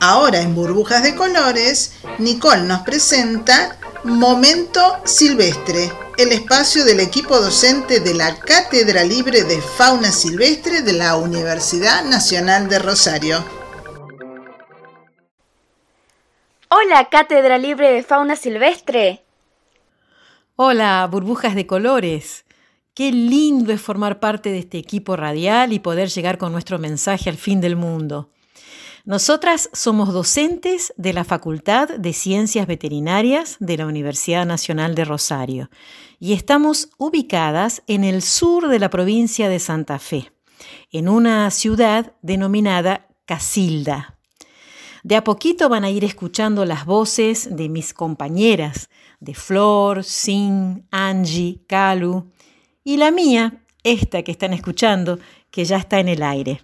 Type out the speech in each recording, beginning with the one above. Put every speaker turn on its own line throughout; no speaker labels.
Ahora en Burbujas de Colores, Nicole nos presenta Momento Silvestre, el espacio del equipo docente de la Cátedra Libre de Fauna Silvestre de la Universidad Nacional de Rosario.
Hola, Cátedra Libre de Fauna Silvestre.
Hola, burbujas de colores. Qué lindo es formar parte de este equipo radial y poder llegar con nuestro mensaje al fin del mundo. Nosotras somos docentes de la Facultad de Ciencias Veterinarias de la Universidad Nacional de Rosario y estamos ubicadas en el sur de la provincia de Santa Fe, en una ciudad denominada Casilda. De a poquito van a ir escuchando las voces de mis compañeras, de Flor, Sin, Angie, Calu, y la mía, esta que están escuchando, que ya está en el aire.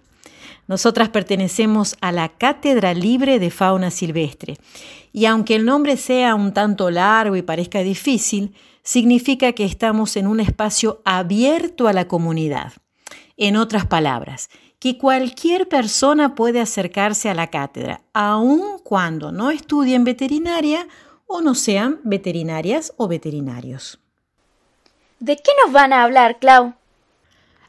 Nosotras pertenecemos a la Cátedra Libre de Fauna Silvestre y aunque el nombre sea un tanto largo y parezca difícil, significa que estamos en un espacio abierto a la comunidad. En otras palabras, que cualquier persona puede acercarse a la cátedra, aun cuando no estudien veterinaria o no sean veterinarias o veterinarios.
¿De qué nos van a hablar, Clau?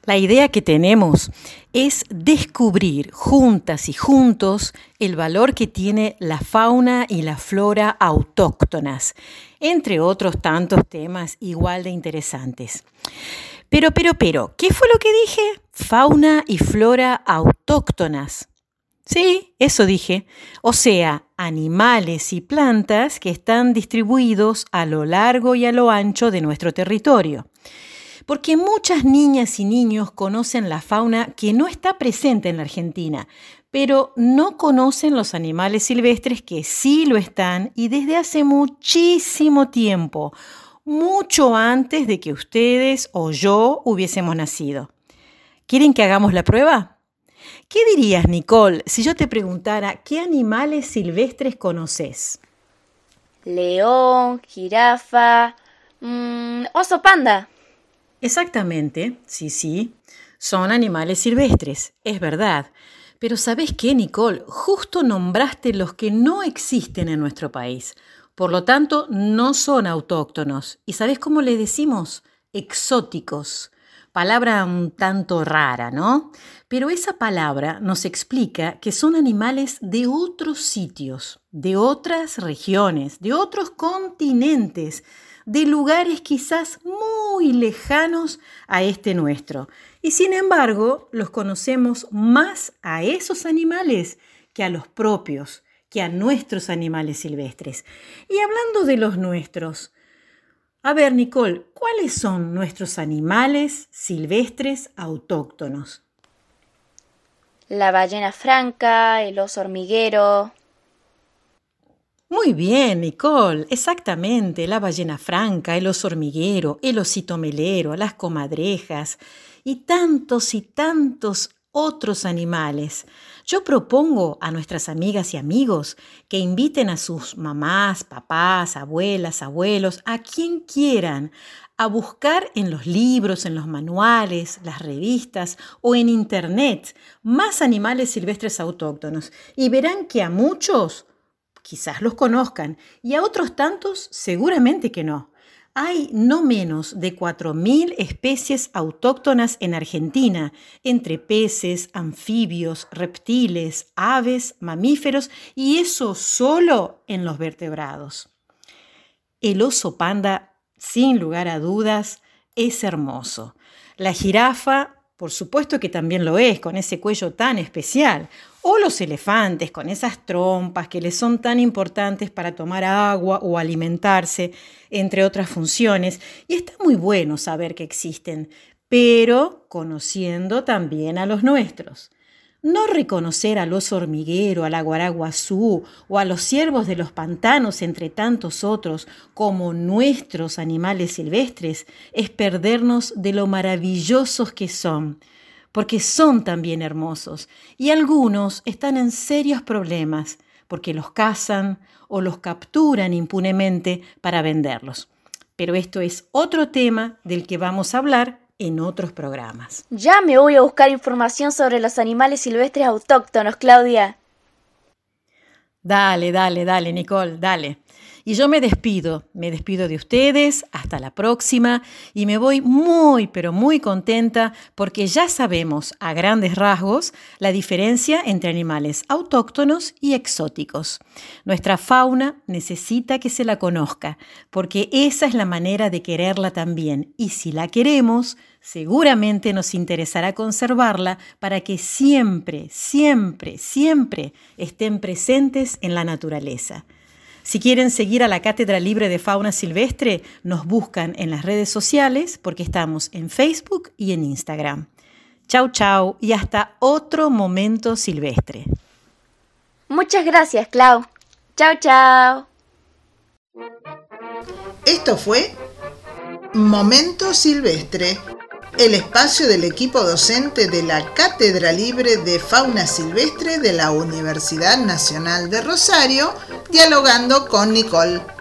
La idea que tenemos es descubrir juntas y juntos el valor que tiene la fauna y la flora autóctonas, entre otros tantos temas igual de interesantes. Pero, pero, pero, ¿qué fue lo que dije? Fauna y flora autóctonas. Sí, eso dije. O sea, animales y plantas que están distribuidos a lo largo y a lo ancho de nuestro territorio porque muchas niñas y niños conocen la fauna que no está presente en la Argentina, pero no conocen los animales silvestres que sí lo están y desde hace muchísimo tiempo, mucho antes de que ustedes o yo hubiésemos nacido. ¿Quieren que hagamos la prueba? ¿Qué dirías, Nicole, si yo te preguntara qué animales silvestres conoces?
León, jirafa, mm, oso panda.
Exactamente, sí, sí, son animales silvestres, es verdad. Pero ¿sabes qué, Nicole? Justo nombraste los que no existen en nuestro país. Por lo tanto, no son autóctonos. ¿Y sabes cómo le decimos? Exóticos. Palabra un tanto rara, ¿no? Pero esa palabra nos explica que son animales de otros sitios, de otras regiones, de otros continentes de lugares quizás muy lejanos a este nuestro. Y sin embargo, los conocemos más a esos animales que a los propios, que a nuestros animales silvestres. Y hablando de los nuestros, a ver, Nicole, ¿cuáles son nuestros animales silvestres autóctonos?
La ballena franca, el oso hormiguero,
muy bien, Nicole, exactamente, la ballena franca, el oso hormiguero, el osito melero, las comadrejas y tantos y tantos otros animales. Yo propongo a nuestras amigas y amigos que inviten a sus mamás, papás, abuelas, abuelos, a quien quieran, a buscar en los libros, en los manuales, las revistas o en Internet más animales silvestres autóctonos y verán que a muchos quizás los conozcan, y a otros tantos seguramente que no. Hay no menos de 4.000 especies autóctonas en Argentina, entre peces, anfibios, reptiles, aves, mamíferos, y eso solo en los vertebrados. El oso panda, sin lugar a dudas, es hermoso. La jirafa, por supuesto que también lo es, con ese cuello tan especial o los elefantes con esas trompas que les son tan importantes para tomar agua o alimentarse, entre otras funciones. Y está muy bueno saber que existen, pero conociendo también a los nuestros. No reconocer al oso hormiguero, al aguaraguazú o a los ciervos de los pantanos, entre tantos otros, como nuestros animales silvestres, es perdernos de lo maravillosos que son porque son también hermosos, y algunos están en serios problemas, porque los cazan o los capturan impunemente para venderlos. Pero esto es otro tema del que vamos a hablar en otros programas.
Ya me voy a buscar información sobre los animales silvestres autóctonos, Claudia.
Dale, dale, dale, Nicole, dale. Y yo me despido, me despido de ustedes, hasta la próxima y me voy muy, pero muy contenta porque ya sabemos a grandes rasgos la diferencia entre animales autóctonos y exóticos. Nuestra fauna necesita que se la conozca porque esa es la manera de quererla también y si la queremos, seguramente nos interesará conservarla para que siempre, siempre, siempre estén presentes en la naturaleza. Si quieren seguir a la Cátedra Libre de Fauna Silvestre, nos buscan en las redes sociales porque estamos en Facebook y en Instagram. Chau, chau y hasta otro momento silvestre.
Muchas gracias, Clau. Chau, chau.
Esto fue Momento Silvestre el espacio del equipo docente de la Cátedra Libre de Fauna Silvestre de la Universidad Nacional de Rosario, dialogando con Nicole.